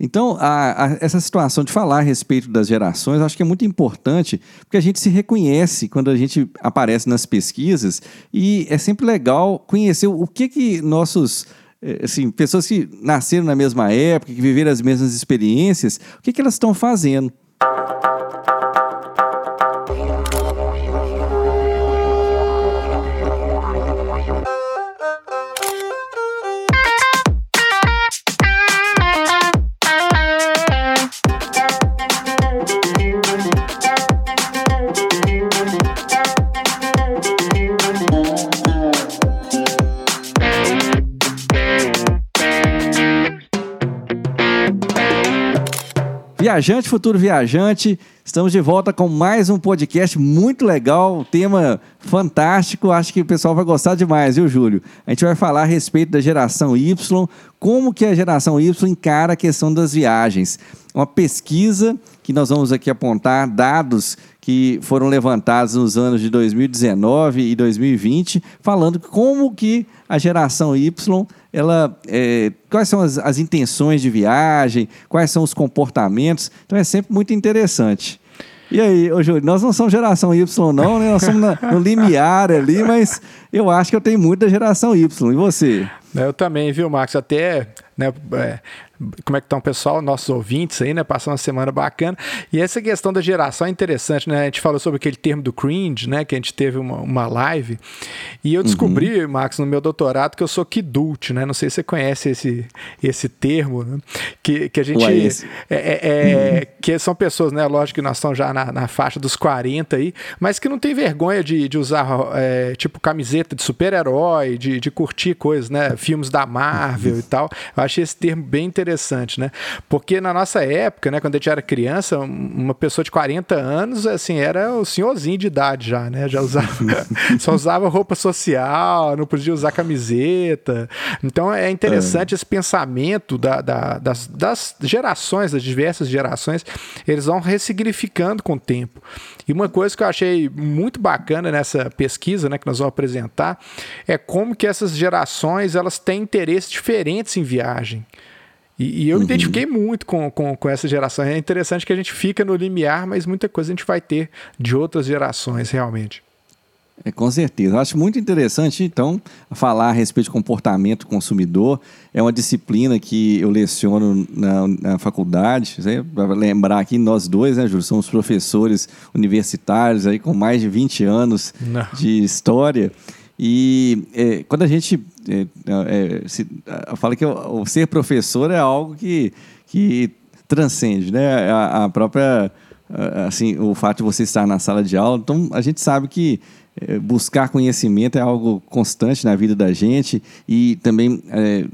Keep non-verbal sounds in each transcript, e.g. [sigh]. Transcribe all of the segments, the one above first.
Então, a, a, essa situação de falar a respeito das gerações, acho que é muito importante, porque a gente se reconhece quando a gente aparece nas pesquisas e é sempre legal conhecer o que que nossos eh, assim, pessoas que nasceram na mesma época, que viveram as mesmas experiências, o que, que elas estão fazendo. Viajante, futuro viajante, estamos de volta com mais um podcast muito legal, tema fantástico, acho que o pessoal vai gostar demais, viu, Júlio? A gente vai falar a respeito da geração Y, como que a geração Y encara a questão das viagens. Uma pesquisa que nós vamos aqui apontar dados que foram levantados nos anos de 2019 e 2020, falando como que a geração Y ela, é, quais são as, as intenções de viagem, quais são os comportamentos. Então é sempre muito interessante. E aí, ô Júlio, nós não somos geração Y, não, né? Nós somos na, no limiar ali, mas eu acho que eu tenho muito da geração Y. E você? Eu também, viu, Marcos? Até né, é, como é que estão o pessoal, nossos ouvintes aí, né? Passou uma semana bacana. E essa questão da geração é interessante, né? A gente falou sobre aquele termo do cringe, né? Que a gente teve uma, uma live. E eu descobri, uhum. Max, no meu doutorado, que eu sou kidult, né? Não sei se você conhece esse, esse termo, né? Que, que a gente. Ué, é, é, é uhum. Que são pessoas, né? Lógico que nós estamos já na, na, faixa dos 40 aí, mas que não tem vergonha de, de usar, é, tipo, camiseta de super-herói, de, de curtir coisas, né? Filmes da Marvel e tal. Eu achei esse termo bem interessante interessante, né? Porque na nossa época, né, quando a gente era criança, uma pessoa de 40 anos, assim, era o senhorzinho de idade já, né? Já usava, [laughs] só usava roupa social, não podia usar camiseta. Então é interessante é. esse pensamento da, da, das, das gerações, das diversas gerações, eles vão ressignificando com o tempo. E uma coisa que eu achei muito bacana nessa pesquisa, né, que nós vamos apresentar, é como que essas gerações elas têm interesses diferentes em viagem. E, e eu uhum. me identifiquei muito com, com, com essa geração. É interessante que a gente fica no limiar, mas muita coisa a gente vai ter de outras gerações, realmente. É, com certeza. Eu acho muito interessante, então, falar a respeito de comportamento consumidor. É uma disciplina que eu leciono na, na faculdade. Né? Para lembrar aqui, nós dois, né, Júlio, somos professores universitários aí com mais de 20 anos Não. de história. E é, quando a gente é, é, se, fala que o, o, ser professor é algo que, que transcende né? a, a própria assim o fato de você estar na sala de aula. Então a gente sabe que é, buscar conhecimento é algo constante na vida da gente e também é,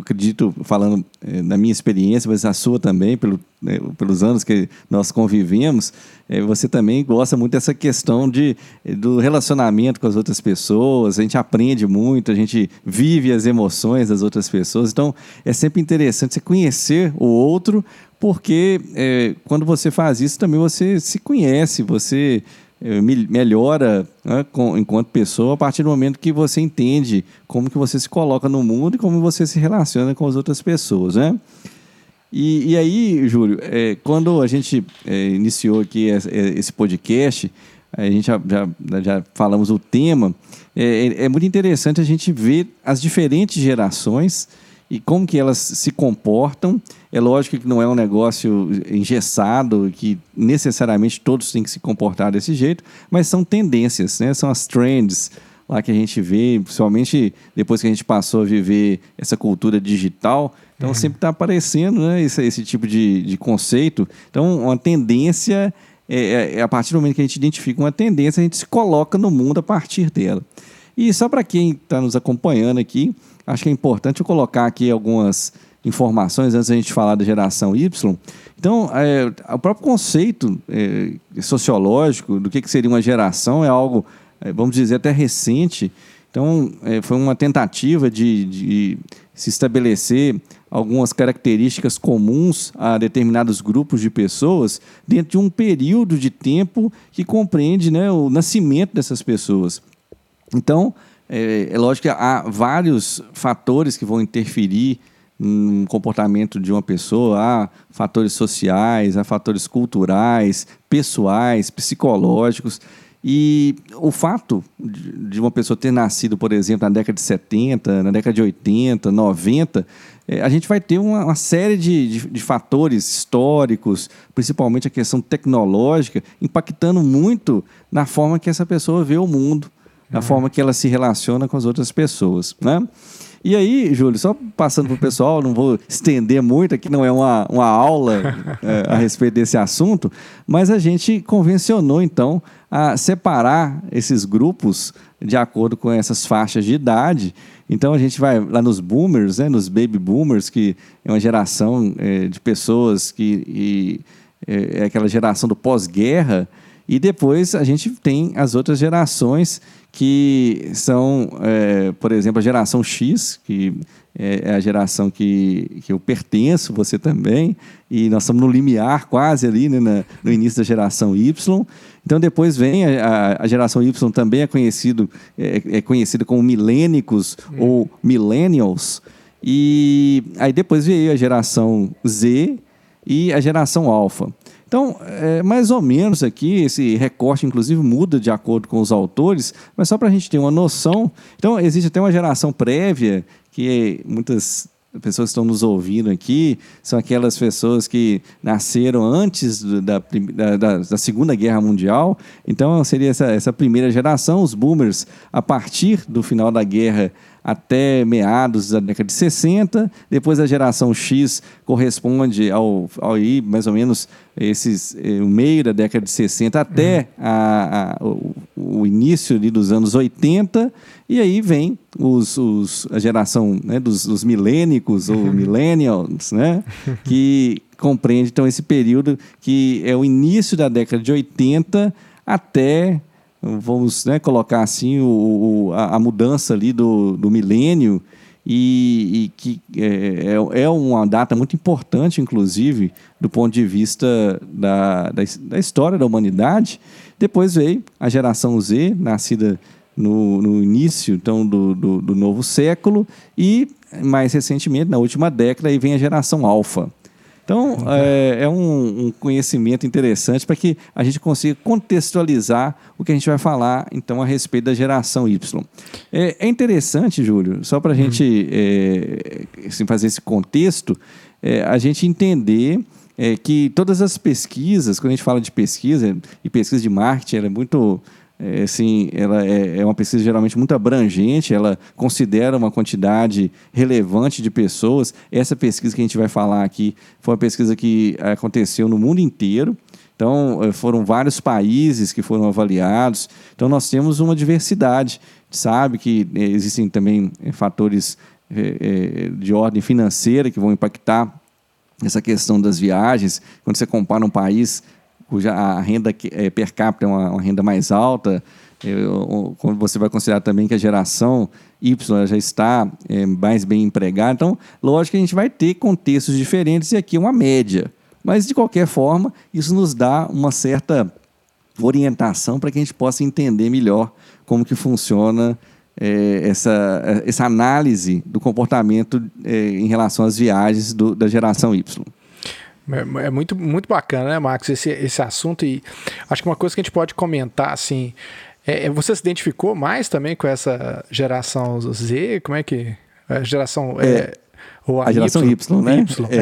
acredito falando é, da minha experiência mas a sua também pelo, né, pelos anos que nós convivemos é, você também gosta muito dessa questão de do relacionamento com as outras pessoas a gente aprende muito a gente vive as emoções das outras pessoas então é sempre interessante você conhecer o outro porque é, quando você faz isso também você se conhece você melhora né, com, enquanto pessoa a partir do momento que você entende como que você se coloca no mundo e como você se relaciona com as outras pessoas, né? E, e aí, Júlio, é, quando a gente é, iniciou aqui esse, esse, podcast, a gente já, já, já falamos o tema, é, é muito interessante a gente ver as diferentes gerações e como que elas se comportam. É lógico que não é um negócio engessado, que necessariamente todos têm que se comportar desse jeito, mas são tendências, né? são as trends lá que a gente vê, principalmente depois que a gente passou a viver essa cultura digital. Então uhum. sempre está aparecendo né, esse, esse tipo de, de conceito. Então, uma tendência, é, é, é, a partir do momento que a gente identifica uma tendência, a gente se coloca no mundo a partir dela. E só para quem está nos acompanhando aqui, acho que é importante eu colocar aqui algumas informações antes da gente falar da geração Y. Então, é, o próprio conceito é, sociológico do que, que seria uma geração é algo, é, vamos dizer, até recente. Então, é, foi uma tentativa de, de se estabelecer algumas características comuns a determinados grupos de pessoas dentro de um período de tempo que compreende né, o nascimento dessas pessoas. Então, é, é lógico que há vários fatores que vão interferir um comportamento de uma pessoa, há fatores sociais, há fatores culturais, pessoais, psicológicos. E o fato de uma pessoa ter nascido, por exemplo, na década de 70, na década de 80, 90, é, a gente vai ter uma, uma série de, de, de, fatores históricos, principalmente a questão tecnológica, impactando muito na forma que essa pessoa vê o mundo, na uhum. forma que ela se relaciona com as outras pessoas. Né? E aí, Júlio, só passando para o pessoal, não vou estender muito, aqui não é uma, uma aula [laughs] é, a respeito desse assunto, mas a gente convencionou, então, a separar esses grupos de acordo com essas faixas de idade. Então, a gente vai lá nos boomers, né, nos baby boomers, que é uma geração é, de pessoas que e, é, é aquela geração do pós-guerra, e depois a gente tem as outras gerações que são, é, por exemplo, a geração X, que é, é a geração que, que eu pertenço, você também, e nós estamos no limiar quase ali, né, na, no início da geração Y. Então depois vem a, a geração Y também é conhecido é, é conhecida como milênicos hum. ou millennials. E aí depois veio a geração Z e a geração alfa. Então, é, mais ou menos aqui, esse recorte, inclusive, muda de acordo com os autores, mas só para a gente ter uma noção. Então, existe até uma geração prévia, que muitas pessoas estão nos ouvindo aqui são aquelas pessoas que nasceram antes da, da, da, Segunda Guerra Mundial. Então, seria essa, essa primeira geração, os boomers, a partir do final da guerra até meados da década de 60. Depois a geração X corresponde ao, ao aí, mais ou menos esses, eh, o meio da década de 60 até uhum. a, a, o, o, início dos anos 80. E aí vem os, os a geração né, dos, dos milênicos ou millennials, né, [laughs] que compreende então esse período que é o início da década de 80 até vamos né, colocar assim, o, o a, a, mudança ali do, do milênio, e, e que é, é, é uma data muito importante, inclusive, do ponto de vista da, da, da história da humanidade. Depois veio a geração Z, nascida no, no início então, do, do, do novo século, e mais recentemente, na última década, aí vem a geração Alfa. Então, é, é um, um, conhecimento interessante para que a gente consiga contextualizar o que a gente vai falar, então, a respeito da geração Y. É, é interessante, Júlio, só para a uhum. gente é, assim, fazer esse contexto, é, a gente entender é, que todas as pesquisas, quando a gente fala de pesquisa, e pesquisa de marketing, ela é muito é, assim, ela é, é, uma pesquisa geralmente muito abrangente, ela considera uma quantidade relevante de pessoas. Essa pesquisa que a gente vai falar aqui foi uma pesquisa que aconteceu no mundo inteiro. Então, é, foram vários países que foram avaliados. Então, nós temos uma diversidade. sabe que é, existem também é, fatores de ordem financeira que vão impactar essa questão das viagens. Quando você compara um país cuja a renda é, per capita é uma, uma renda mais alta, eu, quando você vai considerar também que a geração Y já está é, mais bem empregada, então, lógico que a gente vai ter contextos diferentes e aqui uma média. Mas, de qualquer forma, isso nos dá uma certa orientação para que a gente possa entender melhor como que funciona é, essa, essa análise do comportamento é, em relação às viagens do, da geração Y. É, é, muito, muito bacana, né, Max, esse, esse assunto. E acho que uma coisa que a gente pode comentar, assim, é, é você se identificou mais também com essa geração Z? Como é que. A geração. É, é ou a, a geração Y, y né? Y, é.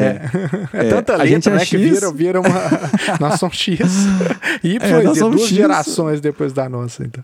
é. é tanta a letra, né, que vira, vira uma. [laughs] nós somos X. [laughs] Y é, duas X. gerações depois da nossa, então.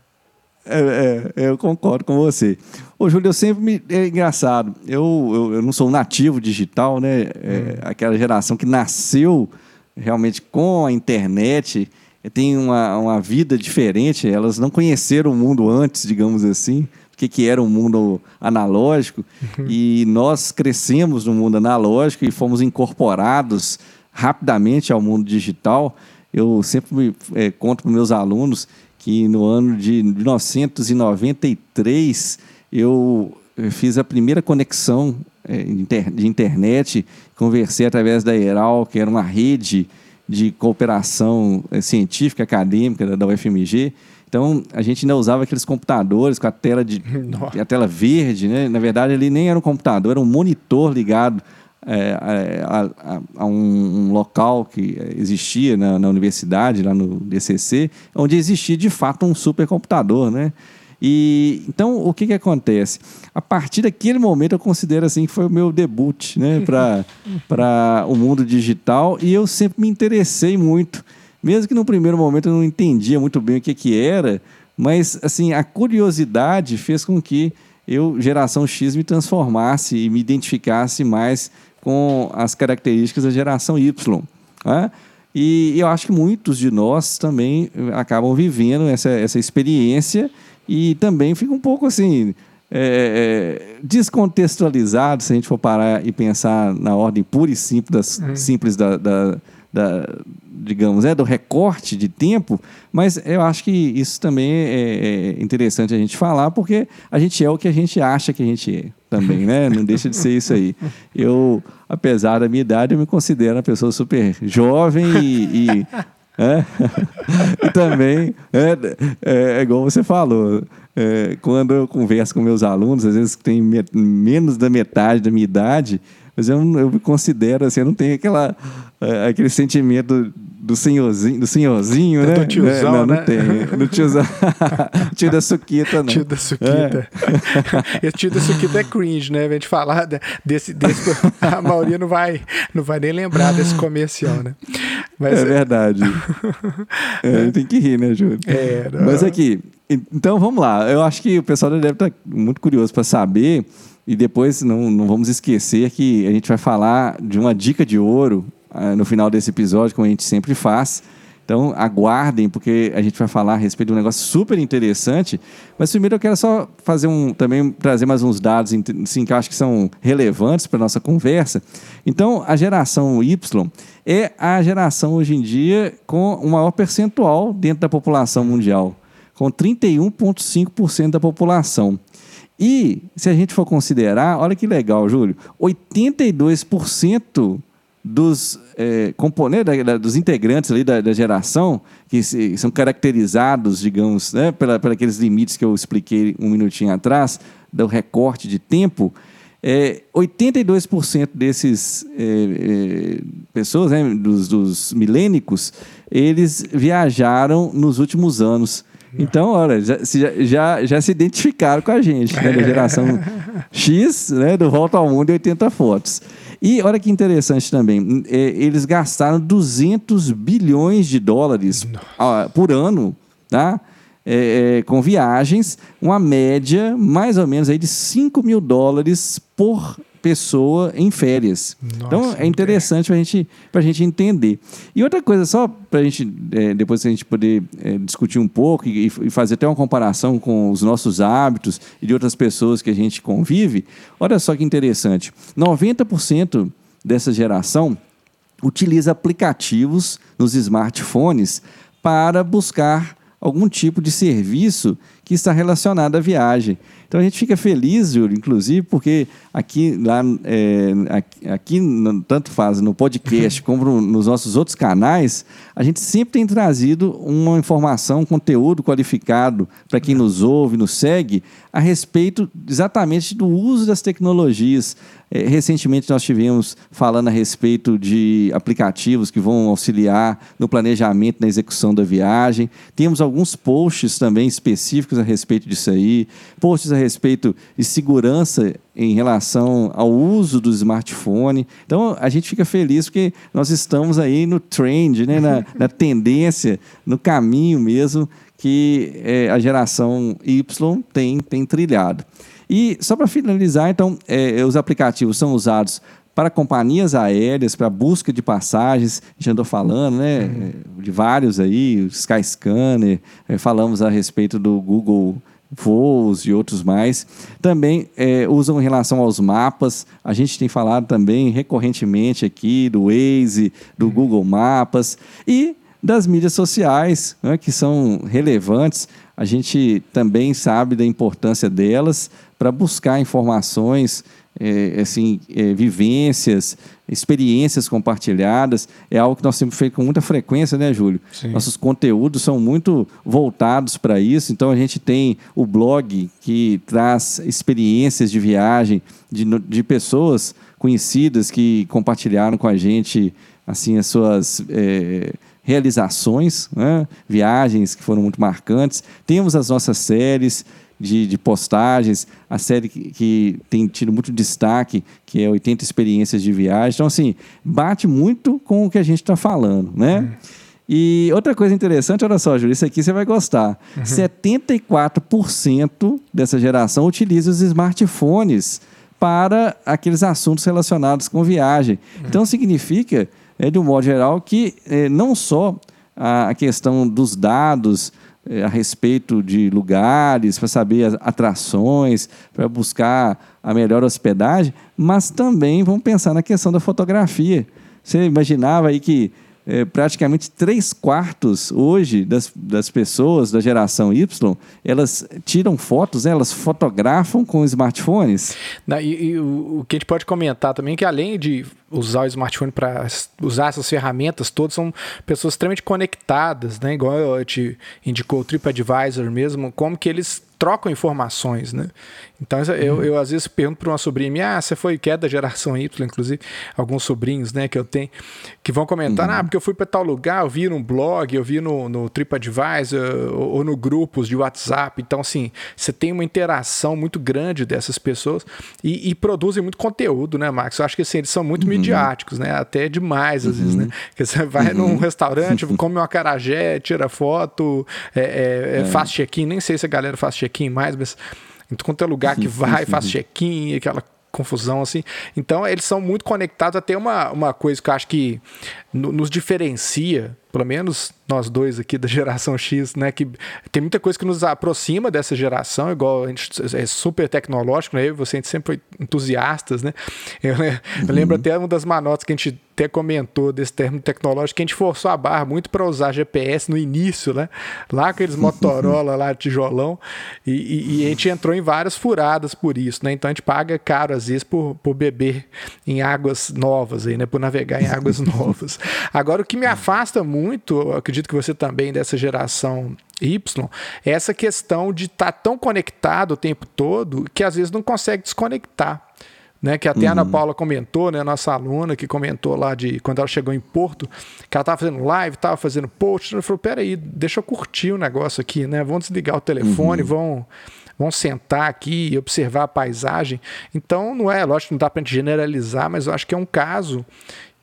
É, é, eu concordo com você. Ô, Júlio, eu sempre me. É engraçado. Eu, eu, eu não sou um nativo digital, né? É, hum. Aquela geração que nasceu realmente com a internet, tem uma, uma vida diferente. Elas não conheceram o mundo antes, digamos assim. O que, que era o um mundo analógico. Uhum. E nós crescemos no mundo analógico e fomos incorporados rapidamente ao mundo digital. Eu sempre me, é, conto para meus alunos que no ano de 1993 eu fiz a primeira conexão é, de internet, conversei através da ERAL, que era uma rede de cooperação é, científica, acadêmica da UFMG. Então, a gente ainda usava aqueles computadores com a tela, de, [laughs] a tela verde, né? Na verdade, ele nem era um computador, era um monitor ligado é, a, a, a um, um, local que existia na, na, universidade, lá no DCC, onde existia de fato um supercomputador, né? E então o que, que acontece? A partir daquele momento eu considero assim que foi o meu debut, né, para [laughs] o mundo digital e eu sempre me interessei muito, mesmo que no primeiro momento eu não entendia muito bem o que que era, mas assim a curiosidade fez com que eu geração X me transformasse e me identificasse mais com as características da geração Y. Né? E eu acho que muitos de nós também acabam vivendo essa, essa experiência e também fica um pouco assim. É, é, descontextualizado se a gente for parar e pensar na ordem pura e simples, das, uhum. simples da, da, da, digamos, é, do recorte de tempo, mas eu acho que isso também é, é interessante a gente falar, porque a gente é o que a gente acha que a gente é também, né? Não deixa de ser isso aí. Eu, apesar da minha idade, eu me considero uma pessoa super jovem e, e [laughs] é? e também, é, é, é, igual você falou, é, quando eu converso com meus alunos, às vezes que tem menos da metade da minha idade, mas eu, eu me considero assim, eu não tenho aquela, é, aquele sentimento do senhorzinho, do senhorzinho, né? Do tiozão, não, né? Não tem. Do tiozão. tio da Suquita, não. Tio da Suquita. É. Esse [laughs] tio da Suquita é cringe, né? A gente falar desse, desse. [laughs] A maioria não vai, não vai nem lembrar desse comercial, né? Mas, é verdade. [laughs] é, tem que rir, né, Júlio? É, não. Mas aqui, então vamos lá. Eu acho que o pessoal deve estar muito curioso para saber. E depois não, não vamos esquecer que a gente vai falar de uma dica de ouro uh, no final desse episódio, como a gente sempre faz. Então, aguardem, porque a gente vai falar a respeito de um negócio super interessante. Mas primeiro eu quero só fazer um, também trazer mais uns dados assim, que eu acho que são relevantes para a nossa conversa. Então, a geração Y é a geração hoje em dia com o maior percentual dentro da população mundial, com 31,5% da população. E, se a gente for considerar, olha que legal, Júlio, 82% dos é, componentes, dos integrantes ali da, da geração, que se, são caracterizados, digamos, né, pela, pela aqueles limites que eu expliquei um minutinho atrás, do recorte de tempo, é, 82% desses é, é, pessoas, né, dos, dos milênicos, eles viajaram nos últimos anos. Então, olha, já, já, já se identificaram com a gente, né, da geração [laughs] X, né, do Volta ao Mundo e 80 fotos. E olha que interessante também, é, eles gastaram 200 bilhões de dólares por ano, tá? É, é, com viagens, uma média mais ou menos aí de 5 mil dólares por pessoa em férias. Nossa, então é interessante para gente, a gente entender. E outra coisa, só para a gente, é, depois a gente poder é, discutir um pouco e, e, fazer até uma comparação com os nossos hábitos e de outras pessoas que a gente convive, olha só que interessante: 90% dessa geração utiliza aplicativos nos smartphones para buscar algum tipo de serviço que está relacionado à viagem. Então a gente fica feliz, Júlio, inclusive, porque aqui, lá, é, aqui, aqui tanto faz no podcast [laughs] como nos nossos outros canais, a gente sempre tem trazido uma informação, um conteúdo qualificado para quem nos ouve, nos segue, a respeito exatamente do uso das tecnologias. É, recentemente nós tivemos falando a respeito de aplicativos que vão auxiliar no planejamento, na execução da viagem. Temos alguns posts também específicos a respeito disso aí, posts a respeito de segurança em relação ao uso do smartphone. Então a gente fica feliz porque nós estamos aí no trend, né? na, [laughs] na tendência, no caminho mesmo que é, a geração Y tem, tem trilhado. E só para finalizar, então, é, os aplicativos são usados para companhias aéreas, para busca de passagens, a gente andou falando, né, uhum. de vários aí, o Skyscanner, é, falamos a respeito do Google Voos e outros mais. Também é, usam em relação aos mapas, a gente tem falado também recorrentemente aqui do Waze, do uhum. Google Mapas e das mídias sociais, né, que são relevantes. a gente também sabe da importância delas para buscar informações, é, assim, é, vivências, experiências compartilhadas. É algo que nós temos feito com muita frequência, né, Júlio? Sim. Nossos conteúdos são muito voltados para isso. Então, a gente tem o blog que traz experiências de viagem de, de pessoas conhecidas que compartilharam com a gente assim as suas é, realizações, né? viagens que foram muito marcantes. Temos as nossas séries de, de postagens, a série que, que, tem tido muito destaque, que é 80 experiências de viagem. Então, assim, bate muito com o que a gente está falando, né? Uhum. E outra coisa interessante, olha só, Júlio, isso aqui você vai gostar. Uhum. 74% dessa geração utiliza os smartphones para aqueles assuntos relacionados com viagem. Uhum. Então, significa é, de um modo geral, que é, não só a questão dos dados a respeito de lugares, para saber as atrações, para buscar a melhor hospedagem, mas também vamos pensar na questão da fotografia. Você imaginava aí que é, praticamente três quartos hoje das, das pessoas da geração Y, elas tiram fotos, né? elas fotografam com smartphones. Não, e, e o, o, que a gente pode comentar também é que além de usar o smartphone para usar essas ferramentas todas, são pessoas extremamente conectadas, né? igual eu te indicou o TripAdvisor mesmo, como que eles trocam informações, né? Então eu, uhum. eu às vezes pergunto para uma sobrinha minha, ah, você foi que é da geração Y, inclusive alguns sobrinhos, né, que eu tenho, que vão comentar, uhum. ah, porque eu fui para tal lugar, eu vi no blog, eu vi no, no TripAdvisor ou, ou no grupos de WhatsApp. Então assim, você tem uma interação muito grande dessas pessoas e, e produzem muito conteúdo, né, Max? Eu acho que assim, eles são muito uhum. Midiáticos, né? Até demais às vezes, né? Uhum. Que você vai num uhum. restaurante, come uma carajé, tira foto, é, é, é. faz check-in, nem sei se a galera faz check check-in mais, mas em quanto é lugar que [laughs] vai, faz check-in, aquela confusão assim. Então, eles são muito conectados. Até uma, uma coisa que eu acho que nos diferencia pelo menos nós dois aqui da geração X, né, que tem muita coisa que nos aproxima dessa geração, igual a gente é super tecnológico, né, eu e você, a gente sempre foi entusiastas, né, eu, eu lembro uhum. até uma das manotas que a gente até comentou desse termo tecnológico, que a gente forçou a barra muito para usar GPS no início, né, lá aqueles Motorola lá, tijolão, e, e, e, a gente entrou em várias furadas por isso, né, então a gente paga caro às vezes por, por beber em águas novas aí, né, por navegar em águas [laughs] novas. Agora, o que me afasta muito muito, acredito que você também dessa geração Y, é essa questão de estar tá tão conectado o tempo todo que às vezes não consegue desconectar. Né, que até uhum. a Ana uhum. Paula comentou, né, nossa aluna que comentou lá de quando ela chegou em Porto, que ela estava fazendo live, estava fazendo post, ela falou: peraí, deixa eu curtir o negócio aqui, né? Vão desligar o telefone, uhum. vão, vão sentar aqui e observar a paisagem. Então, não é, lógico, não dá para gente generalizar, mas eu acho que é um caso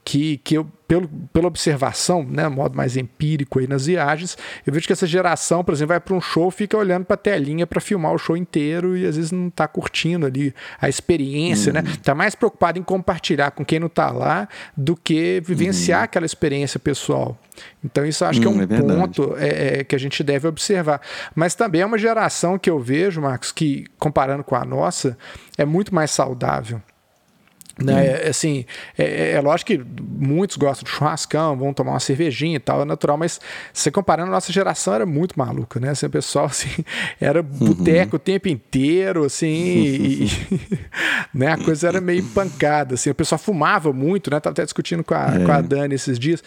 que, que eu, pelo, pela observação, né, modo mais empírico aí nas viagens, eu vejo que essa geração, por exemplo, vai para um show, fica olhando para a telinha para filmar o show inteiro e às vezes não está curtindo ali a experiência, né? uhum. né? Está mais preocupado em compartilhar com quem não está lá do que vivenciar uhum. aquela experiência pessoal. Então isso acho que é um é ponto é, é, que a gente deve observar. Mas também é uma geração que eu vejo, Marcos, que comparando com a nossa, é muito mais saudável. Né? É, assim, é, é, é, lógico que muitos gostam de churrascão, vão tomar uma cervejinha e tal, é natural, mas se comparando, a nossa geração era muito maluca, né? Assim, o pessoal [laughs] assim, era boteco uhum. o tempo inteiro, assim, e, [laughs] né? a coisa era meio pancada, assim, o pessoal fumava muito, né? Tava até discutindo com a, é. com a Dani esses dias.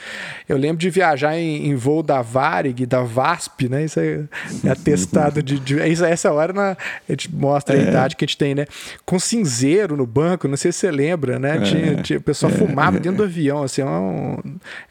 Eu lembro de viajar em, em voo da Varig, da VASP, né? Isso é, é atestado de, de. Isso, essa hora na, a gente mostra a idade que a gente tem, né? Com cinzeiro no banco, não sei se você lembra lembra, né? É, tinha, tinha, o pessoal é, fumava é, dentro do avião, assim, é uma,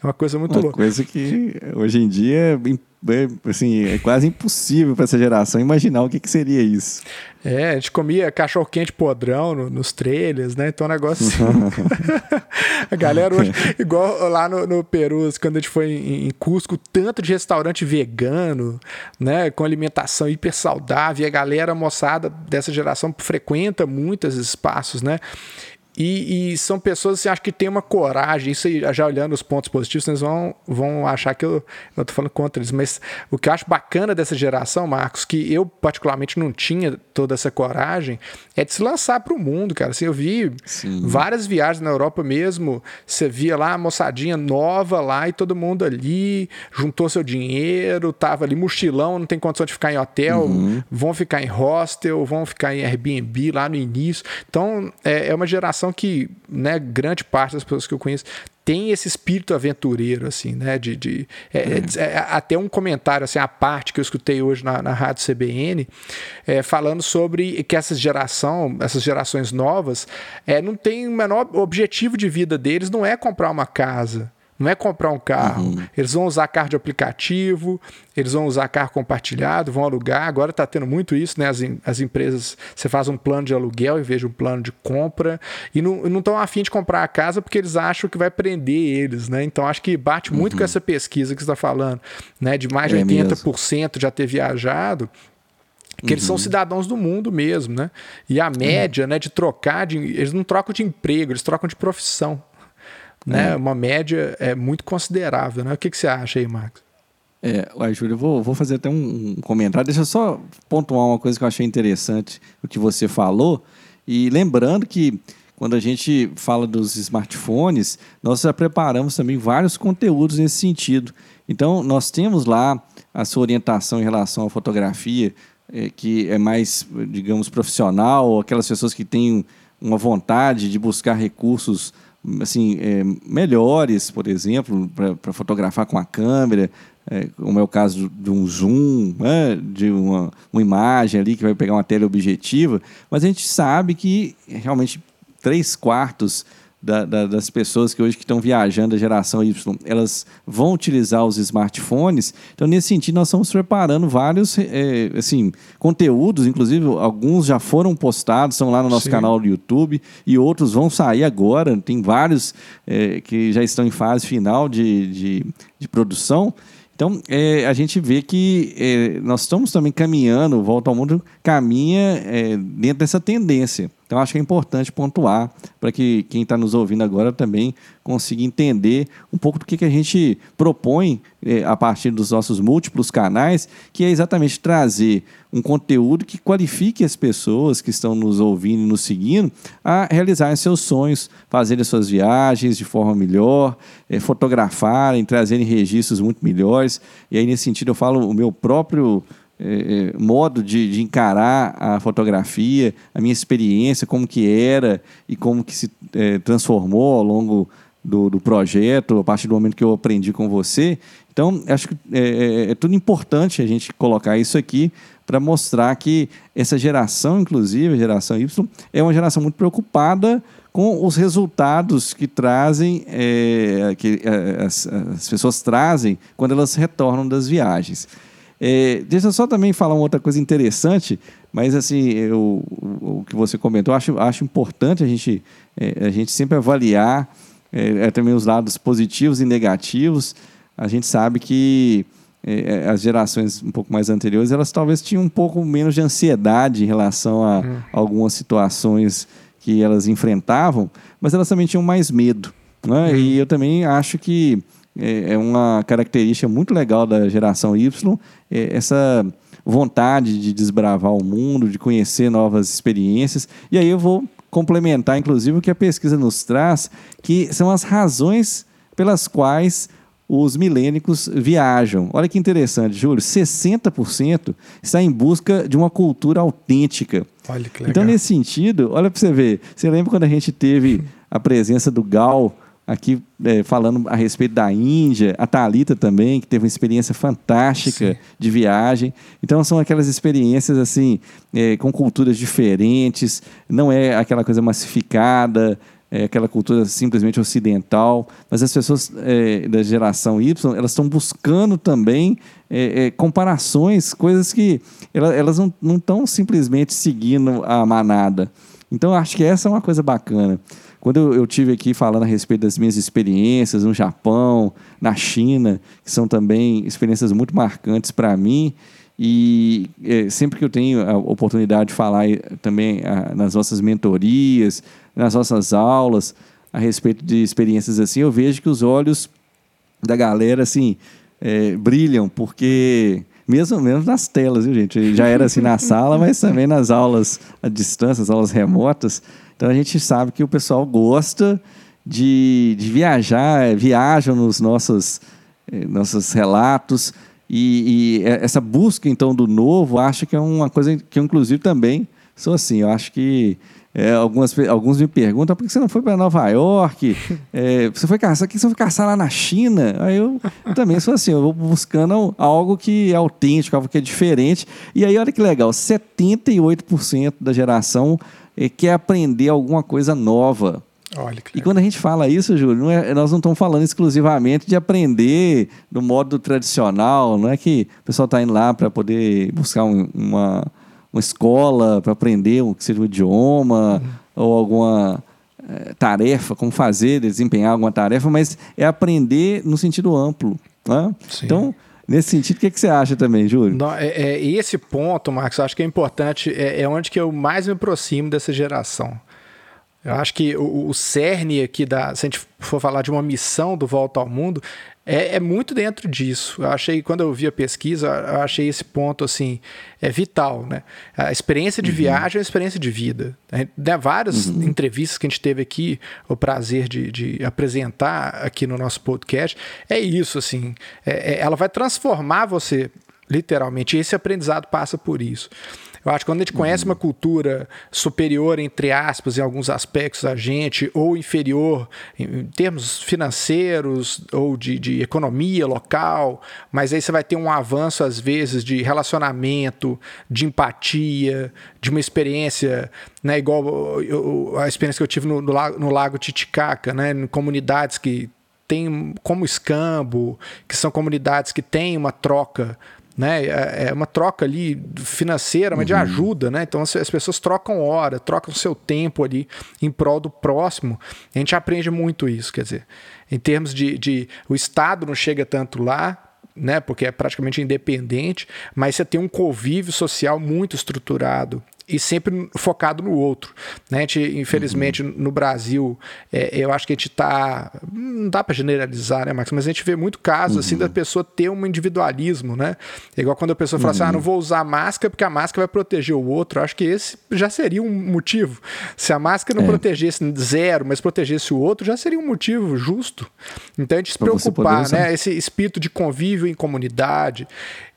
é uma coisa muito uma louca. coisa que hoje em dia é, assim, é quase impossível para essa geração imaginar o que, que seria isso. É, a gente comia cachorro quente podrão no, nos trailers, né? Então, um negócio assim. [laughs] [laughs] a galera hoje, igual lá no, no Peru, quando a gente foi em, em, Cusco, tanto de restaurante vegano, né? Com alimentação hiper saudável, e a galera moçada dessa geração frequenta muito esses espaços, né? E, e, são pessoas assim, acho que têm uma coragem, isso aí, já olhando os pontos positivos, vocês vão, vão achar que eu, eu tô falando contra eles. Mas o que eu acho bacana dessa geração, Marcos, que eu particularmente não tinha toda essa coragem, é de se lançar para o mundo, cara. Assim, eu vi Sim. várias viagens na Europa mesmo, você via lá a moçadinha nova lá e todo mundo ali juntou seu dinheiro, tava ali mochilão, não tem condição de ficar em hotel, uhum. vão ficar em hostel, vão ficar em Airbnb lá no início. Então, é, é uma geração que, né, grande parte das pessoas que eu conheço tem esse espírito aventureiro, assim, né? De, de é, é. É, até um comentário, assim, a parte que eu escutei hoje na, na rádio CBN, é, falando sobre que essa geração, essas gerações novas, é, não tem o menor objetivo de vida deles, não é comprar uma casa. Não é comprar um carro. Uhum. Eles vão usar carro de aplicativo, eles vão usar carro compartilhado, vão alugar. Agora está tendo muito isso, né? As, as empresas, você faz um plano de aluguel em vez de um plano de compra. E não estão afim de comprar a casa porque eles acham que vai prender eles, né? Então acho que bate muito uhum. com essa pesquisa que você está falando, né? De mais de é 80% mesmo. já ter viajado que uhum. eles são uhum. cidadãos do mundo mesmo, né? E a média, uhum. né, de trocar de, eles não trocam de emprego, eles trocam de profissão né? É. Uma média é muito considerável, né? O que, que você acha aí, Max? É, ué, Júlio, eu vou, vou fazer até um, um, comentário. Deixa eu só pontuar uma coisa que eu achei interessante o que você falou. E lembrando que quando a gente fala dos smartphones, nós já preparamos também vários conteúdos nesse sentido. Então, nós temos lá a sua orientação em relação à fotografia, é, que é mais, digamos, profissional, aquelas pessoas que têm uma vontade de buscar recursos assim, é, melhores, por exemplo, para fotografar com a câmera, é, como é o caso de um zoom, né, de uma, uma imagem ali que vai pegar uma teleobjetiva, mas a gente sabe que realmente três quartos da, da, das pessoas que hoje que estão viajando a geração Y, elas vão utilizar os smartphones. Então, nesse sentido, nós estamos preparando vários é, assim, conteúdos, inclusive alguns já foram postados, estão lá no nosso Sim. canal do YouTube, e outros vão sair agora. Tem vários é, que já estão em fase final de, de, de produção. Então, é, a gente vê que é, nós estamos também caminhando, Volta ao Mundo caminha é, dentro dessa tendência. Então, acho que é importante pontuar para que quem está nos ouvindo agora também consiga entender um pouco do que, que a gente propõe é, a partir dos nossos múltiplos canais, que é exatamente trazer um conteúdo que qualifique as pessoas que estão nos ouvindo e nos seguindo a realizarem seus sonhos, fazerem suas viagens de forma melhor, é, fotografarem, trazerem registros muito melhores. E aí, nesse sentido, eu falo o meu próprio é, é, modo de, de, encarar a fotografia, a minha experiência, como que era e como que se é, transformou ao longo do, do, projeto, a partir do momento que eu aprendi com você. Então, acho que é, é, é tudo importante a gente colocar isso aqui para mostrar que essa geração, inclusive, a geração Y, é uma geração muito preocupada com os resultados que trazem, é, que as, as pessoas trazem quando elas retornam das viagens. É, deixa eu só também falar uma outra coisa interessante, mas assim, eu, o, o que você comentou, acho, acho importante a gente, é, a gente sempre avaliar é, é também os lados positivos e negativos. A gente sabe que é, é, as gerações um pouco mais anteriores, elas talvez tinham um pouco menos de ansiedade em relação a hum. algumas situações que elas enfrentavam, mas elas também tinham mais medo. Né? Hum. E eu também acho que é, é uma característica muito legal da geração Y, é essa vontade de desbravar o mundo, de conhecer novas experiências. E aí eu vou complementar, inclusive, o que a pesquisa nos traz, que são as razões pelas quais os milênicos viajam. Olha que interessante, Júlio, 60% está em busca de uma cultura autêntica. Olha que legal. Então, nesse sentido, olha para você ver, você lembra quando a gente teve a presença do Gal aqui é, falando a respeito da Índia, a Talita também, que teve uma experiência fantástica Sim. de viagem. Então são aquelas experiências assim, é, com culturas diferentes, não é aquela coisa massificada, é aquela cultura simplesmente ocidental, mas as pessoas é, da geração Y, elas estão buscando também é, é, comparações, coisas que elas, elas não estão simplesmente seguindo a manada. Então, acho que essa é uma coisa bacana. Quando eu tive aqui falando a respeito das minhas experiências no Japão, na China, que são também experiências muito marcantes para mim, E é, sempre que eu tenho a oportunidade de falar também a, nas nossas mentorias, nas nossas aulas, a respeito de experiências assim, eu vejo que os olhos da galera assim é, brilham, porque mesmo, mesmo nas telas, viu, gente? Já era assim na sala, mas também nas aulas à distância, as aulas remotas. Então a gente sabe que o pessoal gosta de, de viajar, viajam nos nossos, eh, nossos relatos. E, e, essa busca, então, do novo, acho que é uma coisa que eu, inclusive, também sou assim. Eu acho que é, algumas, alguns me perguntam por que você não foi para Nova York? É, [laughs] você foi caçar, que você foi caçar lá na China? Aí eu, eu, também sou assim, eu vou buscando algo que é autêntico, algo que é diferente. E aí, olha que legal, 78% da geração é, quer aprender alguma coisa nova. Olha e quando a gente fala isso, Júlio, não é, nós não estamos falando exclusivamente de aprender do modo tradicional, não é que o pessoal está indo lá para poder buscar um, uma, uma escola para aprender um, que seja um idioma uhum. ou alguma é, tarefa, como fazer, desempenhar alguma tarefa, mas é aprender no sentido amplo. Né? Então, Nesse sentido, o que, que você acha também, Júlio? Não, é, é, esse ponto, Marcos, eu acho que é importante, é, é onde que eu mais me aproximo dessa geração. Eu acho que o, o cerne aqui da. Se a gente for falar de uma missão do Volta ao Mundo, é, é, muito dentro disso. Eu achei, quando eu vi a pesquisa, eu achei esse ponto assim, é vital, né? A experiência de uhum. viagem é uma experiência de vida. Né? Várias uhum. entrevistas que a gente teve aqui, o prazer de, de apresentar aqui no nosso podcast, é isso, assim. É, é, ela vai transformar você, literalmente. E esse aprendizado passa por isso. Eu acho que quando a gente conhece uma cultura superior, entre aspas, em alguns aspectos a gente, ou inferior em termos financeiros ou de, de economia local, mas aí você vai ter um avanço, às vezes, de relacionamento, de empatia, de uma experiência, né, igual a experiência que eu tive no, no, lago, no lago Titicaca, né, em comunidades que tem como escambo, que são comunidades que têm uma troca né? É, é uma troca ali financeira, mas uhum. de ajuda, né? Então as, pessoas trocam hora, trocam seu tempo ali em prol do próximo. A gente aprende muito isso, quer dizer, em termos de, de o Estado não chega tanto lá, né, porque é praticamente independente, mas você tem um convívio social muito estruturado e sempre focado no outro. Né? A gente, infelizmente, uhum. no Brasil, é, eu acho que a gente está. Não dá para generalizar, né, Max? Mas a gente vê muito caso uhum. assim da pessoa ter um individualismo, né? É igual quando a pessoa fala uhum. assim: ah, não uhum. vou usar máscara porque a máscara vai proteger o outro. Eu acho que esse já seria um motivo. Se a máscara não é. protegesse zero, mas protegesse o outro, já seria um motivo justo. Então a gente se preocupar, né? Esse espírito de convívio em comunidade.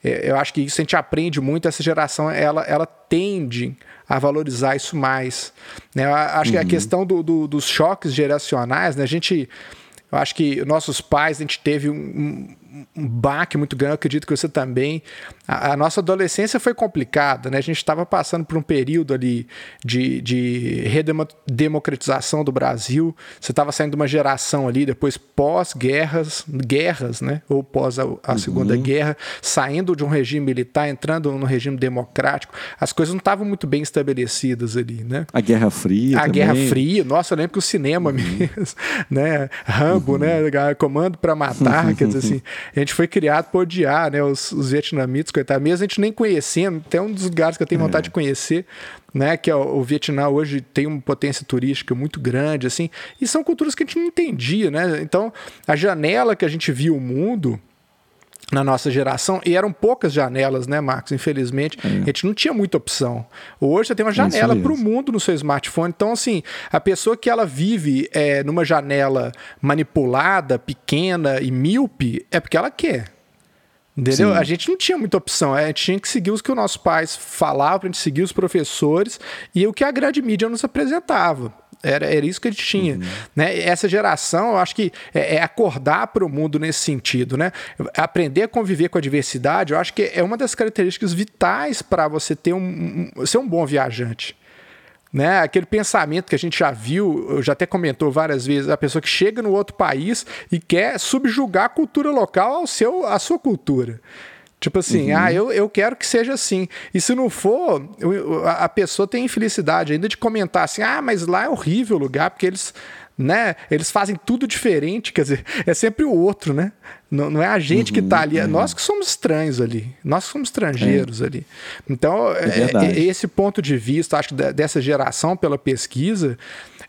É, eu acho que isso a gente aprende muito, essa geração ela, ela tende a valorizar isso mais. Né? Eu acho uhum. que a uhum. questão do, do, dos choques geracionais, né? a gente. Eu acho que nossos pais, a gente teve um, um baque muito grande, eu acredito que você também. A, a nossa adolescência foi complicada, né? A gente estava passando por um período ali de, de redemocratização do Brasil. Você estava saindo de uma geração ali, depois pós-guerras, guerras, né? Ou pós a, a uhum. Segunda Guerra, saindo de um regime militar, entrando no regime democrático. As coisas não estavam muito bem estabelecidas ali, né? A Guerra Fria. A também. Guerra Fria, nossa, eu lembro que o cinema uhum. mesmo, [laughs] né? Rambo, né? uhum. né? Comando para matar, [laughs] quer dizer assim. A gente foi criado para odiar, né? Os, os vietnamitas, coitado. Mesmo a gente nem conhecendo, até um dos lugares que eu tenho é. vontade de conhecer, né? Que é o, o, Vietnã hoje tem uma potência turística muito grande, assim. E são culturas que a gente não entendia, né? Então, a janela que a gente viu o mundo na nossa geração, e eram poucas janelas, né, Marcos? Infelizmente, é. a gente não tinha muita opção. Hoje você tem uma janela para o mundo no seu smartphone. Então, assim, a pessoa que ela vive é, numa janela manipulada, pequena e míope, é porque ela quer. Entendeu? Sim. A gente não tinha muita opção. A gente tinha que seguir os que os nossos pais falavam, a gente seguir os professores e o que a grande mídia nos apresentava. Era, era isso que a gente tinha. Uhum. Né? Essa geração, eu acho que é, é acordar para o mundo nesse sentido. Né? Aprender a conviver com a diversidade, eu acho que é uma das características vitais para você ter um, um, ser um bom viajante. Né? Aquele pensamento que a gente já viu, já até comentou várias vezes, a pessoa que chega no outro país e quer subjugar a cultura local ao seu, à sua cultura. Tipo assim, uhum. ah, eu, eu quero que seja assim. E se não for, a pessoa tem infelicidade ainda de comentar assim, ah, mas lá é horrível o lugar, porque eles, né, eles fazem tudo diferente, quer dizer, [laughs] é sempre o outro, né? Não, não é a gente uhum, que está ali, é uhum. nós que somos estranhos ali, nós que somos estrangeiros é. ali. Então, é, é, esse ponto de vista, acho que dessa geração pela pesquisa,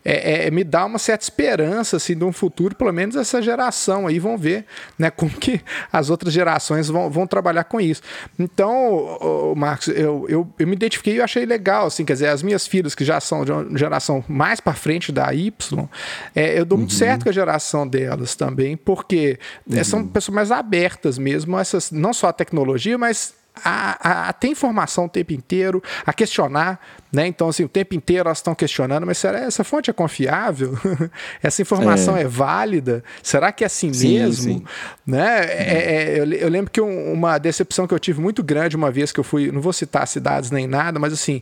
é, é, me dá uma certa esperança assim, de um futuro, pelo menos essa geração aí vão ver né, como que as outras gerações vão, vão trabalhar com isso. Então, Marcos, eu, eu, eu me identifiquei e achei legal, assim, quer dizer, as minhas filhas que já são de uma geração mais para frente da Y, é, eu dou muito uhum. certo com a geração delas também, porque é, uhum. são pessoas mais abertas mesmo, essas, não só a tecnologia, mas a, a, a, ter informação o tempo inteiro, a questionar, né? Então, assim, o tempo inteiro elas estão questionando, mas será essa fonte é confiável? [laughs] essa informação é. é. válida? Será que é assim sim, mesmo? Sim. Né? É, é, eu, eu, lembro que um, uma decepção que eu tive muito grande uma vez que eu fui, não vou citar cidades nem nada, mas assim,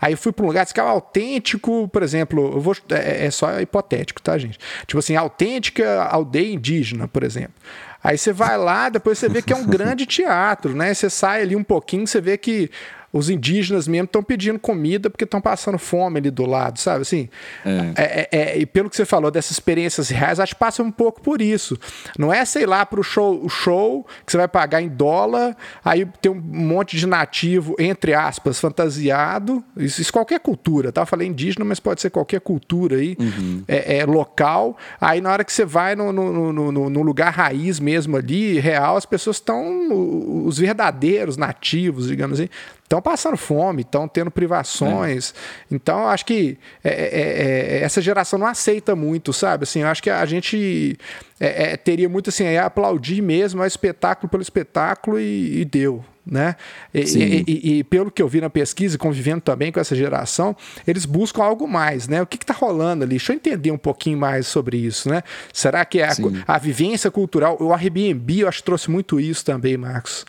aí eu fui para um lugar que é autêntico, por exemplo, eu vou, é, é só hipotético, tá, gente? Tipo assim, autêntica aldeia indígena, por exemplo. Aí você vai lá, depois você vê que é um [laughs] grande teatro, né? Você sai ali um pouquinho, você vê que os indígenas mesmo estão pedindo comida porque estão passando fome ali do lado, sabe? Assim, é. É, é, é, e pelo que você falou dessas experiências reais, acho que passa um pouco por isso. Não é, sei lá, para o show, o show que você vai pagar em dólar, aí tem um monte de nativo, entre aspas, fantasiado. Isso, isso qualquer cultura, tá? Eu falei indígena, mas pode ser qualquer cultura aí, uhum. é, é, local. Aí na hora que você vai no, no, no, no lugar raiz mesmo ali, real, as pessoas estão, os verdadeiros nativos, digamos assim, estão passando fome, estão tendo privações. É. Então, acho que é, é, é, essa geração não aceita muito, sabe? Assim, eu acho que a gente é, é, teria muito assim, aplaudir mesmo, o espetáculo pelo espetáculo e, e deu. Né? E, e, e, e, pelo que eu vi na pesquisa, convivendo também com essa geração, eles buscam algo mais, né? O que está rolando ali? Deixa eu entender um pouquinho mais sobre isso, né? Será que é a, a, vivência cultural, o Airbnb, eu acho que trouxe muito isso também, Marcos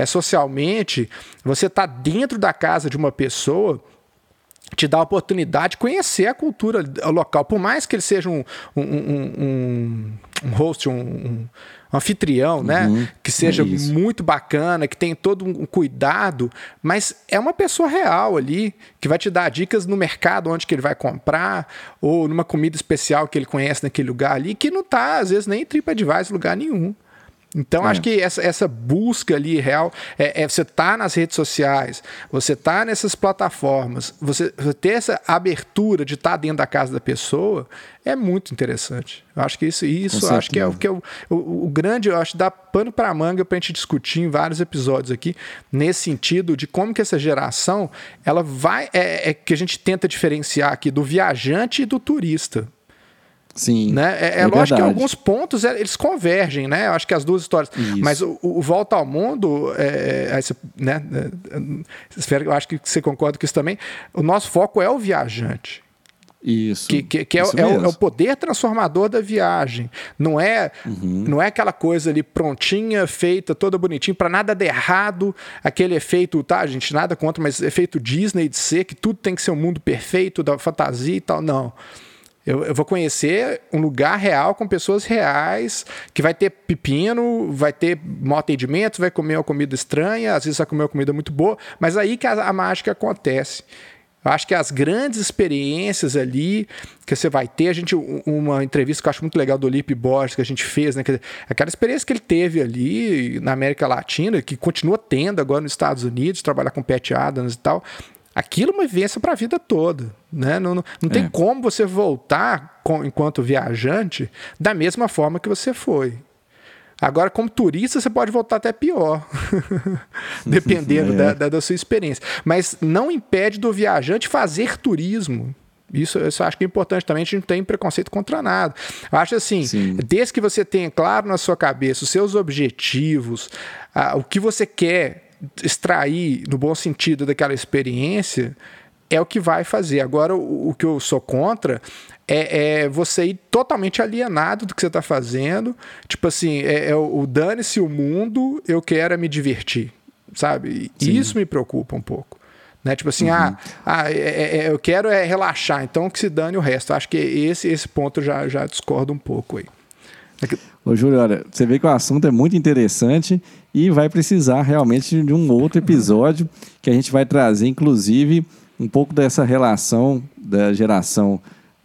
é, socialmente, você está dentro da casa de uma pessoa te dá a oportunidade de conhecer a cultura local, por mais que ele seja um, um, um, um host, um, anfitrião, né? uhum, né? Que seja é muito bacana, que tem todo um cuidado, mas é uma pessoa real ali que vai te dar dicas no mercado onde que ele vai comprar ou numa comida especial que ele conhece naquele lugar ali, que não está às vezes nem em TripAdvisor lugar nenhum. Então, é. acho que essa, essa busca ali real é, é você tá nas redes sociais, você tá nessas plataformas, você, você ter essa abertura de estar tá dentro da casa da pessoa é muito interessante. Eu acho que isso, isso acho que é, que é o, o, o, grande, eu acho, dá pano para manga para a gente discutir em vários episódios aqui, nesse sentido de como que essa geração ela vai. É, é que a gente tenta diferenciar aqui do viajante e do turista. Sim. Né? É, é, é lógico que alguns pontos é, eles convergem, né? Eu acho que as duas histórias. Isso. Mas o, o, Volta ao Mundo, é, é né? É, eu acho que você concorda com isso também. O nosso foco é o viajante. Isso. Que, que, que é, isso é, o, é, o, poder transformador da viagem. Não é, uhum. não é aquela coisa ali prontinha, feita, toda bonitinha, para nada dar errado. Aquele efeito, tá, gente, nada contra, mas efeito Disney de ser que tudo tem que ser um mundo perfeito, da fantasia e tal. Não. Eu, eu, vou conhecer um lugar real com pessoas reais, que vai ter pepino, vai ter mau atendimento, vai comer uma comida estranha, às vezes vai comer uma comida muito boa, mas aí que a, a mágica acontece. Eu acho que as grandes experiências ali que você vai ter, a gente uma entrevista que eu acho muito legal do Lipe Borges que a gente fez, né? Aquela experiência que ele teve ali na América Latina, que continua tendo agora nos Estados Unidos, trabalhar com Pat Adams e tal aquilo é uma vivência para a vida toda. Né? Não, não, não tem é. como você voltar com, enquanto viajante da mesma forma que você foi. Agora, como turista, você pode voltar até pior, [laughs] dependendo [laughs] é. da, da, da, sua experiência. Mas não impede do viajante fazer turismo. Isso, isso eu acho que é importante também, a gente não tem preconceito contra nada. Eu acho assim, Sim. desde que você tenha claro na sua cabeça os seus objetivos, ah, o que você quer extrair, no bom sentido, daquela experiência, é o que vai fazer. Agora, o, o que eu sou contra é, é, você ir totalmente alienado do que você está fazendo. Tipo assim, é, é o dane-se o mundo, eu quero é me divertir, sabe? Sim. Isso me preocupa um pouco. Né? Tipo assim, uhum. ah, ah é, é, é, eu quero é relaxar, então que se dane o resto. Acho que esse, esse ponto eu já, já discordo um pouco aí. Ô, Júlio, olha, você vê que o assunto é muito interessante e vai precisar realmente de um outro episódio que a gente vai trazer, inclusive, um pouco dessa relação da geração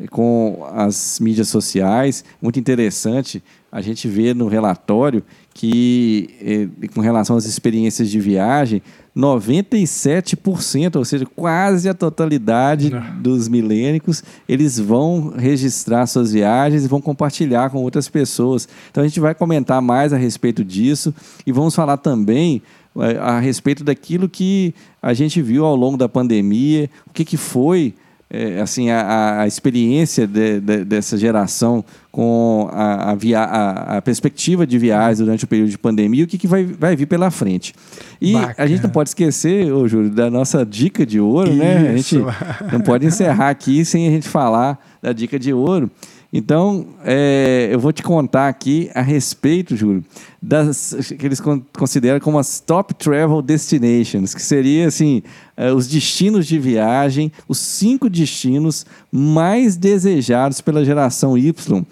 com as mídias sociais. Muito interessante a gente vê no relatório que, eh, com relação às experiências de viagem, 97%, ou seja, quase a totalidade Não. dos milênicos, eles vão registrar suas viagens e vão compartilhar com outras pessoas. Então a gente vai comentar mais a respeito disso e vamos falar também eh, a respeito daquilo que a gente viu ao longo da pandemia, o que, que foi é, assim a, a experiência de, de, dessa geração com a, a, via, a, a, perspectiva de viagens durante o período de pandemia e o que, que vai, vai vir pela frente. E Bacana. a gente não pode esquecer, ô, Júlio, da nossa dica de ouro, Isso. né? A gente não pode encerrar aqui sem a gente falar da dica de ouro. Então, é, eu vou te contar aqui a respeito, Júlio, das que eles consideram como as top travel destinations, que seria assim é, os destinos de viagem, os cinco destinos mais desejados pela geração Y,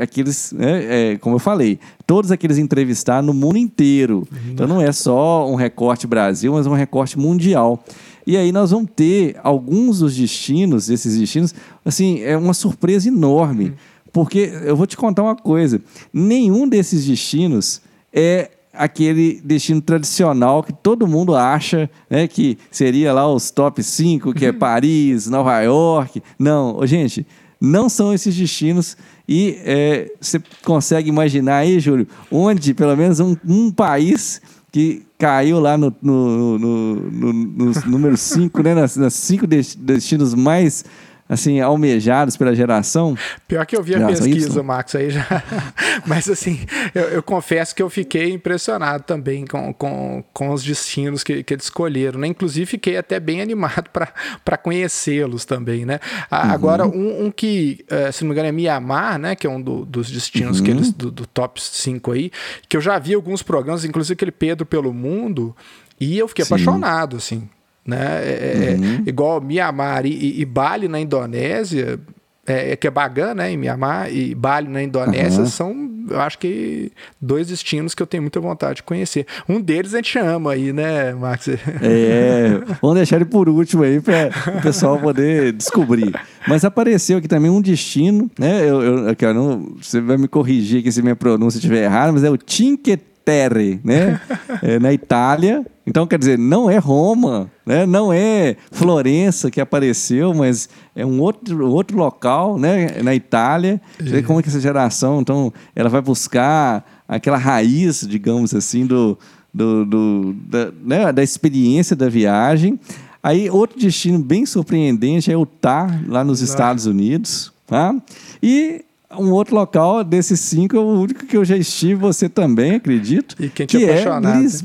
aqueles, é, é, como eu falei, todos aqueles entrevistados no mundo inteiro. Então, não é só um recorte Brasil, mas um recorte mundial. E aí nós vamos ter alguns dos destinos, esses destinos, assim, é uma surpresa enorme. Porque eu vou te contar uma coisa: nenhum desses destinos é aquele destino tradicional que todo mundo acha né, que seria lá os top 5, que é Paris, Nova York. Não, gente, não são esses destinos. E é, você consegue imaginar aí, Júlio, onde pelo menos um, um país que caiu lá no, no, no, no, no número 5, né? Nas, nas cinco destinos mais assim, almejados pela geração? Pior que eu vi a pesquisa, Max, aí já. [laughs] Mas assim, eu, eu, confesso que eu fiquei impressionado também com, com, com os destinos que, que eles escolheram, né? Inclusive, fiquei até bem animado para conhecê-los também, né? Uhum. Agora, um, um que, uh, se não me engano, é Mianmar, né? Que é um do, dos destinos uhum. que eles, do, do top 5 aí, que eu já vi alguns programas, inclusive aquele Pedro pelo Mundo, e eu fiquei Sim. apaixonado, assim né? É, é, é uhum. Igual Mianmar e, e, Bali na Indonésia, é, que é Bagan, né? Em Mianmar e Bali na Indonésia uhum. são, eu acho que, dois destinos que eu tenho muita vontade de conhecer. Um deles a gente chama aí, né, Max? É, vamos deixar ele por último aí para o pessoal poder descobrir. Mas apareceu aqui também um destino, né? Eu, eu, eu não, você vai me corrigir aqui se minha pronúncia estiver errada, mas é o Cinque Terre, né? [laughs] é, na Itália. Então, quer dizer, não é Roma, né? não é Florença que apareceu, mas é um outro, outro local né? na Itália. Vê como é que essa geração, então, ela vai buscar aquela raiz, digamos assim, do, do, do da, né? da experiência da viagem. Aí, outro destino bem surpreendente é o Tar, lá nos Estados Unidos. Tá? E um outro local desses cinco é o único que eu já estive, você também, acredito. E quem te é apaixonado. É, Lis...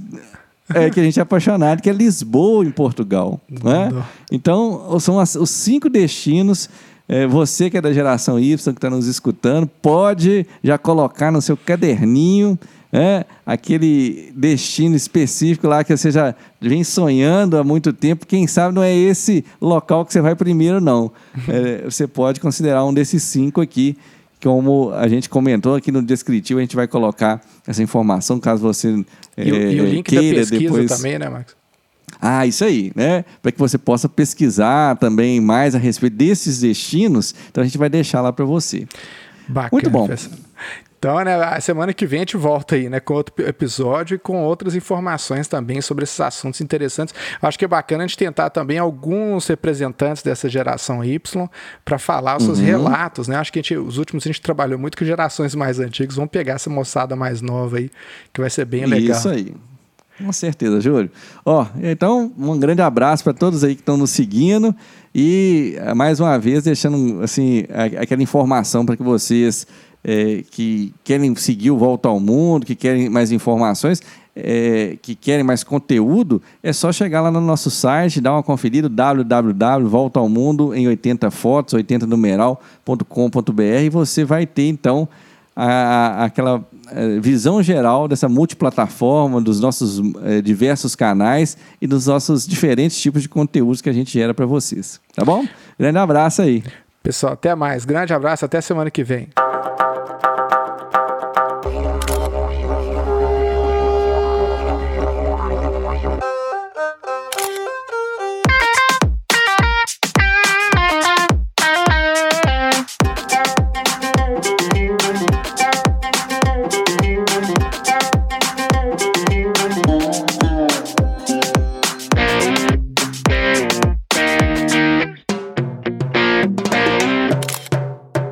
é que a gente é apaixonado, que é Lisboa, em Portugal. Né? Então, são as, os cinco destinos. É, você que é da geração Y, que está nos escutando, pode já colocar no seu caderninho é, aquele destino específico lá que você já vem sonhando há muito tempo. Quem sabe não é esse local que você vai primeiro, não. É, você pode considerar um desses cinco aqui como a gente comentou aqui no descritivo, a gente vai colocar essa informação caso você e, é, e o link queira da pesquisa depois... também, né, Max? Ah, isso aí, né? Para que você possa pesquisar também mais a respeito desses destinos, então a gente vai deixar lá para você. Bacana, Muito bom. Pessoal. Então, né, a semana que vem a gente volta aí, né, com outro episódio e com outras informações também sobre esses assuntos interessantes. Acho que é bacana a gente tentar também alguns representantes dessa geração Y para falar os seus uhum. relatos, né? Acho que a gente, os últimos a gente trabalhou muito com gerações mais antigas, vão pegar essa moçada mais nova aí, que vai ser bem legal. Isso aí. Com certeza, Júlio. Ó, então, um grande abraço para todos aí que estão nos seguindo e mais uma vez deixando assim aquela informação para que vocês é, que querem seguir o Volta ao Mundo, que querem mais informações, é, que querem mais conteúdo, é só chegar lá no nosso site, dar uma conferida, www.voltaomundo em 80 fotos, 80 numeral.com.br e você vai ter então a, a, aquela é, visão geral dessa multiplataforma, dos nossos é, diversos canais e dos nossos diferentes tipos de conteúdos que a gente gera para vocês. Tá bom? Grande abraço aí. Pessoal, até mais. Grande abraço, até semana que vem.